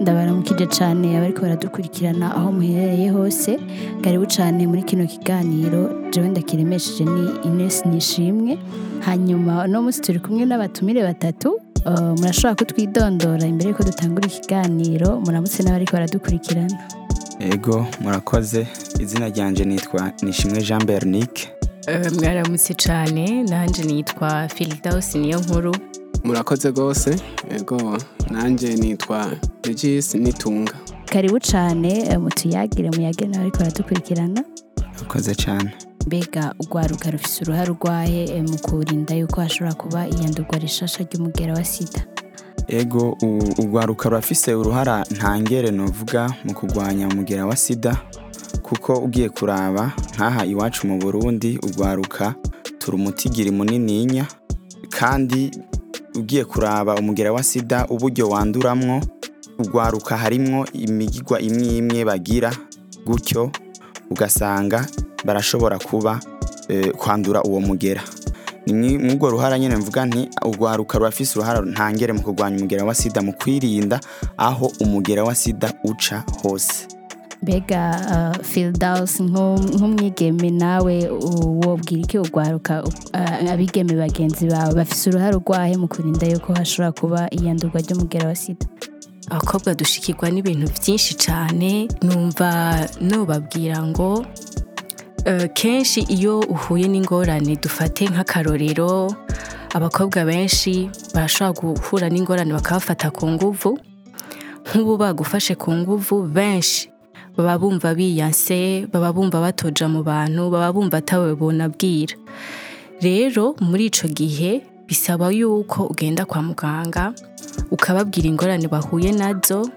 ndabaramukije cyane abariko baradukurikirana aho muherereye hose garibu cyane muri kino kiganiro jewe ndakiremesheje ni Ines Nishimwe hanyuma no musi turi kumwe n'abatumire batatu murashobora kutwidondora imbere yuko dutangura ikiganiro muramutse n'abariko baradukurikirana ego murakoze izina ryanje nitwa Nishimwe Jean Bernic eh, mwaramutse cyane nanjye nitwa Filidaus niyo nkuru murakoze rwose yego nanjye nitwa regisi nitunga karibu cyane eh, mutuyagire muyagire nawe ariko baradukurikirana murakoze cyane mbega urwaruka rufite uruhare urwaye eh, mu kurinda yuko hashobora kuba iyandurwa rishasha ry'umugera wa sida ego urwaruka rurafise uruhara ntangere nuvuga mu kurwanya umugera wa sida kuko ugiye kuraba nk'aha iwacu mu burundi urwaruka turi umutigiri munininya kandi ugiye kuraba umugera wa sida uburyo wanduramwo ugwaruka harimwo imigigwa imwe imwe bagira gutyo ugasanga barashobora kuba eh, kwandura uwo mugera ni ruhara nyine mvuga nti urwaruka rurafise uruhara ntangere mu kurwanya umugera wa sida mu kwirinda aho umugera wa sida uca hose mbega firidaus uh, nk'umwigeme nawe wobwira iki ugwaruka uh, abigeme bagenzi bawe bafite uruhare urwahe mu kurinda yuko hashobora kuba iyandurwa ry'umugera wa sida abakobwa dushikirwa n'ibintu byinshi cyane numva nubabwira ngo uh, kenshi iyo uhuye n'ingorane dufate nk'akarorero abakobwa benshi barashobora guhura n'ingorane bakabafata ku nguvu nk'ubu bagufashe ku nguvu benshi baba bumva biyanse baba bumva batoja mu bantu baba bumva atawe rero muri icyo gihe bisaba yuko ugenda kwa muganga ukababwira ingorane bahuye nazo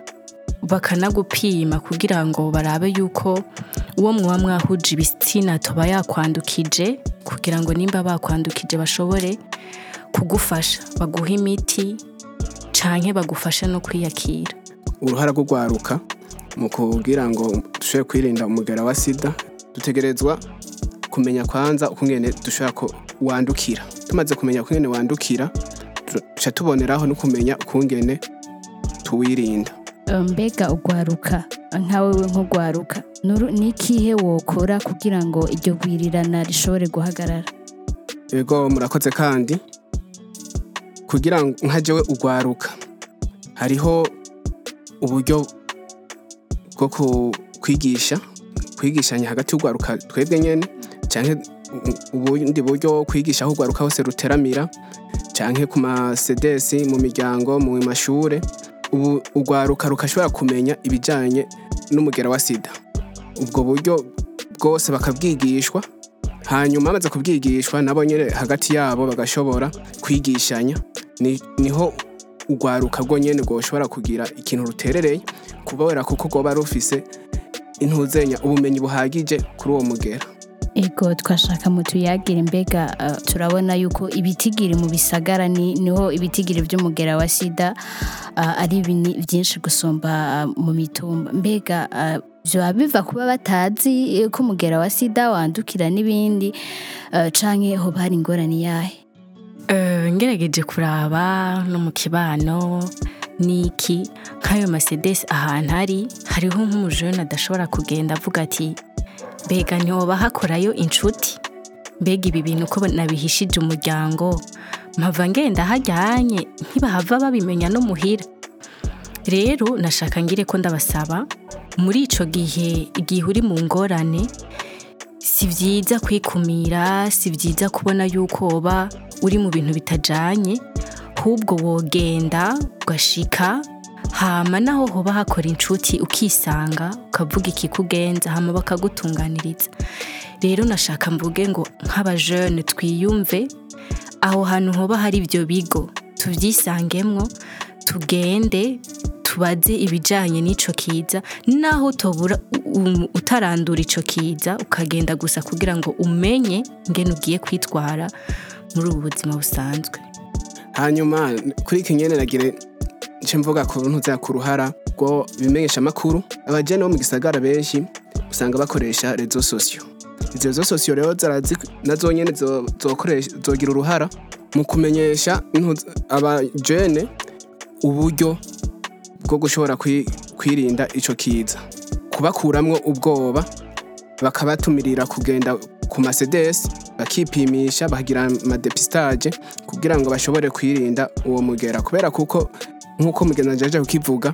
bakanagupima kugira ngo barabe yuko uwo muba mwahuje ibitsina tuba yakwandukije kugira ngo nimba bakwandukije bashobore kugufasha baguha imiti cyane bagufasha no kwiyakira uruhara rwo kwaruka mu kugira ngo dushobore kwirinda umugara wa sida dutegerezwa kumenya kwanza ukungene dushobora wandukira tumaze kumenya ukungene wandukira duca tuboneraho no kumenya ukungene tuwirinda ehm, mbega ugwaruka nkawe nk'ugwaruka ni ikihe wokora kugira ngo iryo gwirirana rishobore guhagarara yego murakoze kandi kugira ngo nka jewe ugwaruka hariho uburyo bwo kwigisha kwigishanya hagati y'urwaruka twebwe nyine cyangwa ubundi buryo kwigisha aho urwaruka hose ruteramira cyangwa ku masedesi mu miryango mu mashuri ubu urwaruka rukashobora kumenya ibijyanye n'umugera wa sida ubwo buryo bwose bakabwigishwa hanyuma bamaze kubwigishwa nabo nyine hagati yabo bagashobora kwigishanya niho urwaruka rwo nyine rwoshobora kugira ikintu ruterereye kubera kuko rwaba rufise intuzenya ubumenyi buhagije kuri uwo mugera ego twashaka mu tuyagire mbega uh, turabona yuko ibitigiri mu bisagara niho ibitigiri by'umugera wa sida uh, ari byinshi gusumba uh, mu mitumba mbega byaba biva kuba batazi eh, ko umugera wa sida wandukira n'ibindi cyangwa hoba hari ingorane yahe Eh, ngerageje kuraba no mu kibano n'iki nk'ayo masedesi ahantu ari hariho nk'umujene adashobora kugenda avuga ati mbega ntiwoba hakorayo inshuti mbega ibi bintu ko nabihishije umuryango mpava ngenda hajyanye ntibahava babimenya no muhira rero nashaka ngire ko ndabasaba muri icyo gihe igihe uri mu ngorane si byiza kwikumira si byiza kubona yuko uba uri mu bintu bitajyanye ahubwo wogenda ugashika hama naho hoba hakora inshuti ukisanga ukavuga ikikugenza hama bakagutunganiriza rero nashaka mvuge ngo nk'abajene twiyumve aho hantu hoba hari ibyo bigo tubyisangemwo tugende tubaze ibijyanye n'icyo kiza naho tubura utarandura icyo kiza ukagenda gusa kugira ngo umenye ngene ugiye kwitwara muri ubu buzima busanzwe hanyuma kuri iki ngenderagire nce mvuga ku ntuza ku ruhara rwo bimenyesha amakuru abajyana bo mu gisagara benshi usanga bakoresha rezo sosiyo izo rezo sosiyo rero nazo nyine zogira uruhara mu kumenyesha abajene uburyo bwo gushobora kwirinda icyo kiza kubakuramwo ubwoba bakabatumirira kugenda ku masedesi bakipimisha bagira amadepistage kugira ngo bashobore kwirinda uwo mugera kubera kuko nk'uko mugenzi wawe kukivuga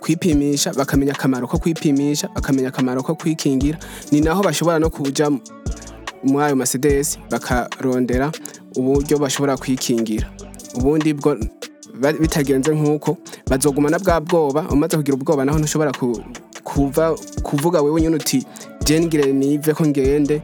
kwipimisha bakamenya akamaro ko kwipimisha bakamenya akamaro ko kwikingira ni naho bashobora no kujya muri ayo masedesi bakarondera uburyo bashobora kwikingira ubundi bwo bitagenze nk'uko bazogumana bwa bwoba umaze kugira ubwoba naho ntushobora kuvuga wewe nyine uti gire nive ko ngende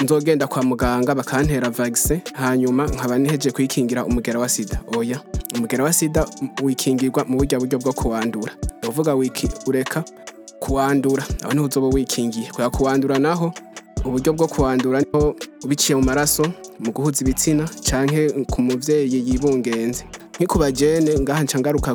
nzogenda kwa muganga bakantera vagise hanyuma nkaba niheje kuyikingira umugera wa sida oya umugera wa sida wikingirwa mu buryo buryo bwo kuwandura ni ukuvuga ureka kuwandura aho niho uzoba wikingiye kubera kuwandura naho uburyo bwo kuwandura niho ubiciye mu maraso mu guhuza ibitsina cyangwa ku mubyeyi yibungenze nk'ikubajyene ngaha nca ngaruka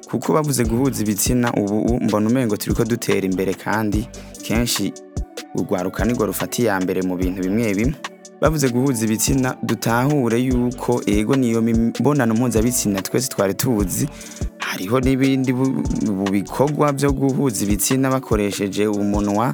kuko babuze guhuza ibitsina ubu mbona umengo turi ko dutera imbere kandi kenshi urwaruka nirwo rufata iya mbere mu bintu bimwe bimwe bavuze guhuza ibitsina dutahure yuko ego niyo mibonano mpuzabitsina twese twari tuzi hariho n'ibindi bikorwa byo guhuza ibitsina bakoresheje umunwa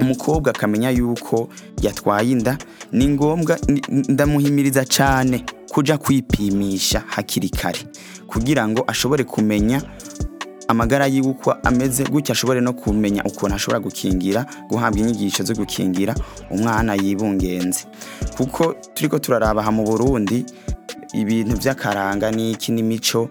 umukobwa akamenya yuko yatwaye inda ni ngombwa ndamuhimiriza cyane kujya kwipimisha hakiri kare kugira ngo ashobore kumenya amagara yiwe uko ameze gutya ashobore no kumenya ukuntu ashobora gukingira guhabwa inyigisho zo gukingira umwana yibungenze kuko turi ko turaraba aha mu burundi ibintu by'akaranga n'iki n'imico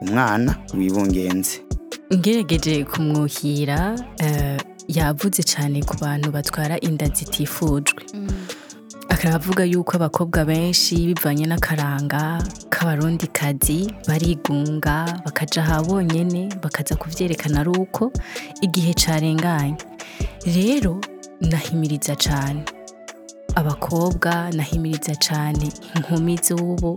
umwana wibungenze ngerageje kumwuhira eh, yavuze cyane ku bantu batwara inda zitifujwe mm. akaravuga yuko abakobwa benshi bivanye n'akaranga k'abarundi kazi barigunga bakaja aha bonyene bakaza kuvyerekana ari uko igihe carenganye rero nahimiriza cyane abakobwa nahimiriza cyane inkumi z'ubu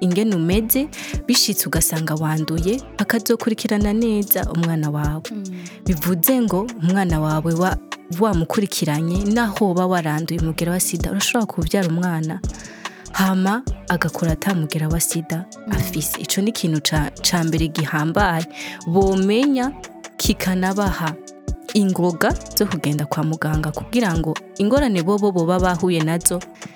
ingene umeze bishitse ugasanga wanduye akazokurikirana neza umwana wawe mm. bivuze ngo umwana wawe wa wamukurikiranye naho uba waranduye umugera wa sida urashobora kubyara umwana hama agakora atamugera wa sida mm. afise icyo ni ikintu cya mbere gihambaye bomenya kikanabaha ingoga zo kugenda kwa muganga kugira ngo ingorane bo baba bahuye nazo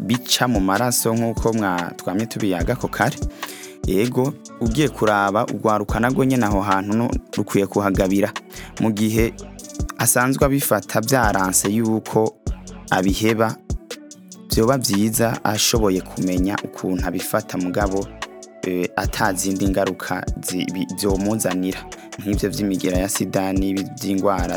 bica mu maraso nk'uko twamye tubiyaga ko kare yego ugiye kuraba urwaruka narwo nyine aho hantu rukwiye kuhagabira mu gihe asanzwe abifata byaranse y'uko abiheba byoba byiza ashoboye kumenya ukuntu abifata mugabo eh, atazindi ngaruka byomuzanira nk'ibyo by'imigera ya sida n'ibi by'indwara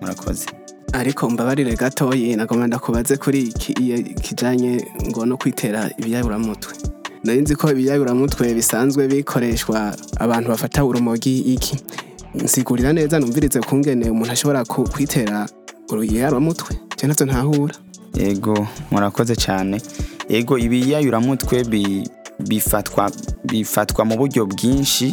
murakoze ariko mbabarire gatoyi nagomba ndakubaze kuri kijanye ngo no kwitera ibiyaburamutwe nari nzi ko ibiyaburamutwe bisanzwe bikoreshwa abantu bafata urumogi iki nsigurira neza numvirize kungene umuntu ashobora kwitera mutwe cyane natwe ntahura yego murakoze cyane yego ibiyayuramutwe bifatwa bifatwa mu buryo bwinshi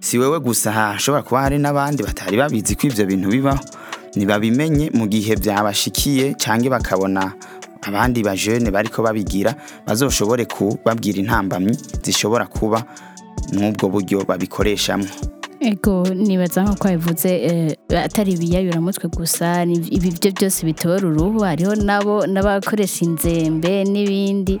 si wewe gusa hashobora kuba hari n'abandi batari babizi ko ibyo bintu bibaho ntibabimenye mu gihe byabashikiye cyangwa bakabona abandi bajene bari ko babigira bazoshobore kubabwira intambamyi zishobora kuba n’ubwo buryo babikoreshamo ego nibaza nk'uko wabivuze eh, atari ibiyayuramutwe gusa ibi byo byose bitora uruhu hariho nabo n'abakoresha inzembe n'ibindi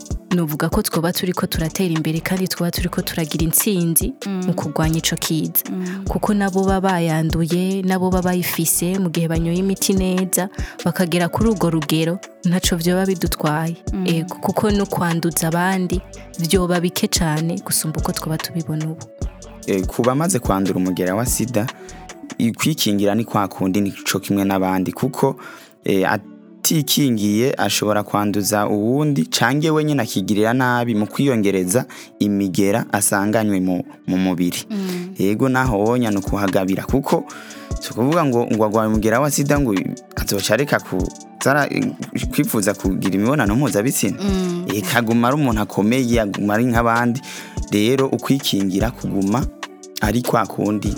nuvuga ko twaba turi ko turatera imbere kandi twaba turi ko turagira intsinzi mu mm. kurwanya icyo kiza mm. kuko nabo baba bayanduye nabo baba bayifise mu gihe banyoye imiti neza bakagera kuri urwo rugero ntacyo byoba bidutwaye mm. kuko no kwanduza abandi byoba bike cyane gusumba uko twaba tubibona ubu eh, kuba bamaze kwandura umugera wa sida kwikingira ni kwa kundi ni cyo kimwe n'abandi kuko eh, utikingiye ashobora kwanduza uwundi cange we nyine akigirira nabi mu kwiyongereza imigera asanganywe mu mubiri mm. yego naho wonya ni ukuhagabira kuko si ukuvuga ngo ngo agwaye umugera wa sida ngo azoca areka kwifuza kugira imibonano mpuzabitsina mm. kaguma ari umuntu akomeye aguma ari nk'abandi rero ukwikingira kuguma ari kwa kundi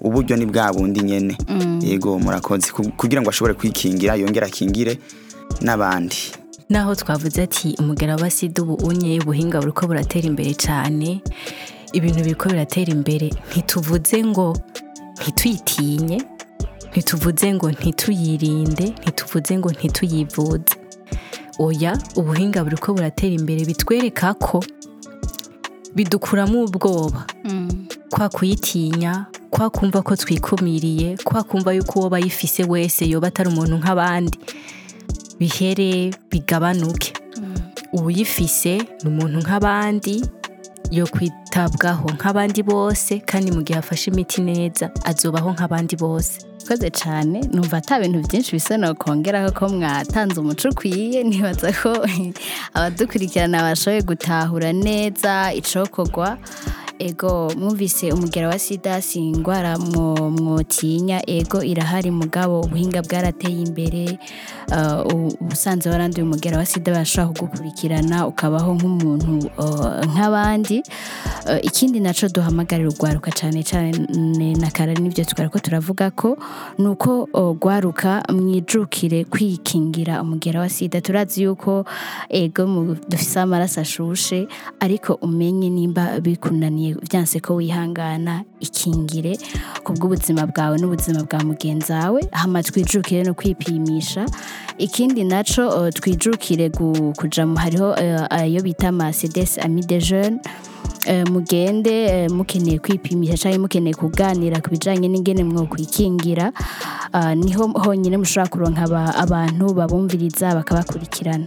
uburyo ni bwa bundi nyine mm. yego murakoze kugira ngo ashobore kwikingira yongere akingire n'abandi naho twavuze ati umugera wa sida ubu unye ubuhinga buri ko buratera imbere cyane ibintu biri ko biratera imbere ntituvuze ngo ntitwitinye ntituvuze ngo ntituyirinde ntituvuze ngo ntituyivuze oya ubuhinga buri ko buratera imbere bitwereka ko bidukuramo ubwoba mm. kwa kuyitinya kwa kumva ko twikumiriye kwa kumva yuko uwo bayifise wese yoba atari umuntu nk'abandi bihere bigabanuke mm. uwuyifise ni umuntu nk'abandi yo kwitabwaho nk'abandi bose kandi mu gihe afashe imiti neza azubaho nk'abandi bose ikoze cyane numva ata bintu byinshi bisa nakongeraho ko mwatanze umuco ukwiye nibaza ko abadukurikirana bashoboye gutahura neza icokorwa ego mwumvise umugera wa sida si indwara mwotinya ego irahari mugabo ubuhinga bwarateye imbere uh, ubusanzwe waranduye umugera wa sida bashobora kugukurikirana ukabaho nk'umuntu uh, nk'abandi uh, ikindi nacyo duhamagarira urwaruka cyane cyane na kare n'ibyo twari ko turavuga ko ni uko rwaruka mwijukire kwikingira umugera wa sida turazi yuko ego dufise amaraso ashushe ariko umenye nimba bikunaniye byanse ko wihangana ikingire ku bw'ubuzima bwawe n'ubuzima bwa mugenzi wawe hama twijukire no kwipimisha ikindi naco eh, twijukire kuja hariho eh, ayo bita amasidesi amide jene eh, mugende mukeneye kwipimisha cyangwa mukeneye kuganira ku bijyanye n'ingene mwokwikingira ah, niho honyine mushobora kuronka abantu babumviriza bakabakurikirana